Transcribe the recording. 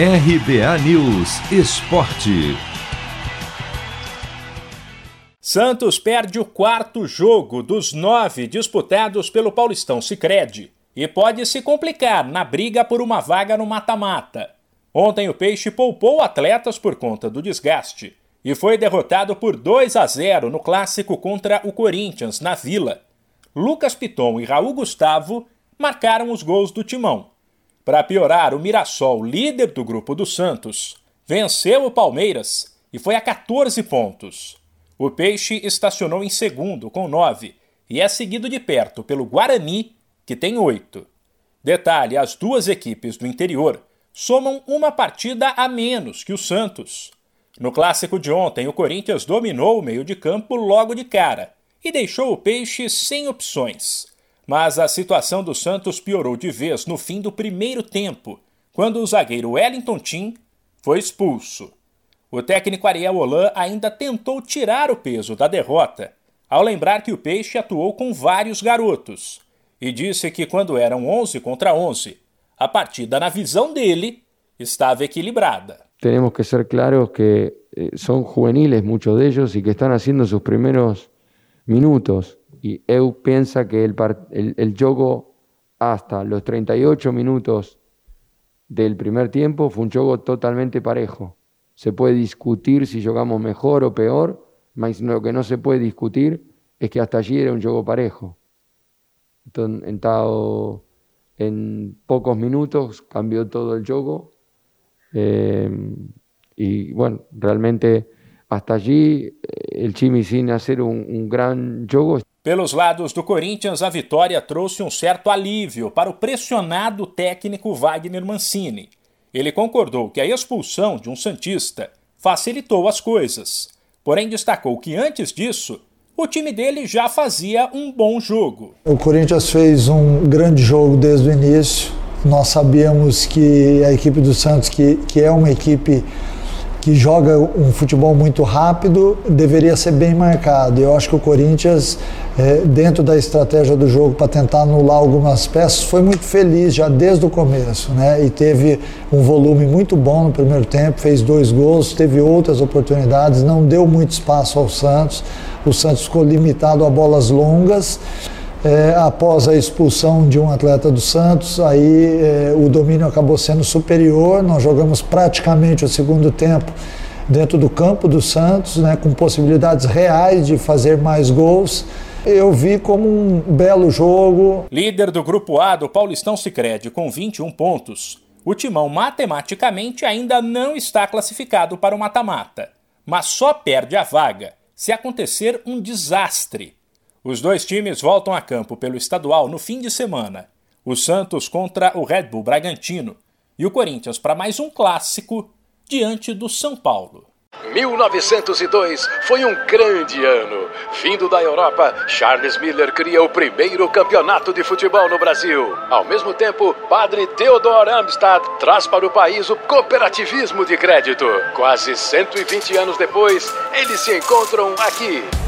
RBA News Esporte. Santos perde o quarto jogo dos nove disputados pelo Paulistão Sicredi e pode se complicar na briga por uma vaga no mata-mata. Ontem o Peixe poupou atletas por conta do desgaste e foi derrotado por 2 a 0 no clássico contra o Corinthians na Vila. Lucas Piton e Raul Gustavo marcaram os gols do Timão. Para piorar, o Mirassol, líder do grupo do Santos, venceu o Palmeiras e foi a 14 pontos. O Peixe estacionou em segundo, com 9, e é seguido de perto pelo Guarani, que tem 8. Detalhe: as duas equipes do interior somam uma partida a menos que o Santos. No clássico de ontem, o Corinthians dominou o meio de campo logo de cara e deixou o Peixe sem opções. Mas a situação do Santos piorou de vez no fim do primeiro tempo, quando o zagueiro Wellington Tim foi expulso. O técnico Ariel Holan ainda tentou tirar o peso da derrota, ao lembrar que o Peixe atuou com vários garotos, e disse que quando eram 11 contra 11, a partida, na visão dele, estava equilibrada. Temos que ser claros que eh, são juveniles muitos deles e que estão fazendo seus primeiros minutos y Eu piensa que el, el, el juego hasta los 38 minutos del primer tiempo fue un juego totalmente parejo. Se puede discutir si jugamos mejor o peor, mas lo que no se puede discutir es que hasta allí era un juego parejo. Entonces, en pocos minutos cambió todo el juego. Eh, y bueno, realmente hasta allí eh, el Chimi sin hacer un, un gran juego Pelos lados do Corinthians, a vitória trouxe um certo alívio para o pressionado técnico Wagner Mancini. Ele concordou que a expulsão de um Santista facilitou as coisas, porém destacou que antes disso, o time dele já fazia um bom jogo. O Corinthians fez um grande jogo desde o início. Nós sabíamos que a equipe do Santos, que, que é uma equipe que joga um futebol muito rápido, deveria ser bem marcado. Eu acho que o Corinthians, é, dentro da estratégia do jogo para tentar anular algumas peças, foi muito feliz já desde o começo, né? E teve um volume muito bom no primeiro tempo, fez dois gols, teve outras oportunidades, não deu muito espaço ao Santos. O Santos ficou limitado a bolas longas. É, após a expulsão de um atleta do Santos, aí é, o domínio acabou sendo superior. Nós jogamos praticamente o segundo tempo dentro do campo do Santos, né, com possibilidades reais de fazer mais gols. Eu vi como um belo jogo. Líder do grupo A do Paulistão Sicredi com 21 pontos, o Timão matematicamente ainda não está classificado para o mata-mata, mas só perde a vaga se acontecer um desastre os dois times voltam a campo pelo estadual no fim de semana. O Santos contra o Red Bull Bragantino e o Corinthians para mais um clássico diante do São Paulo. 1902 foi um grande ano. Vindo da Europa, Charles Miller cria o primeiro campeonato de futebol no Brasil. Ao mesmo tempo, padre Theodor Amstad traz para o país o cooperativismo de crédito. Quase 120 anos depois, eles se encontram aqui.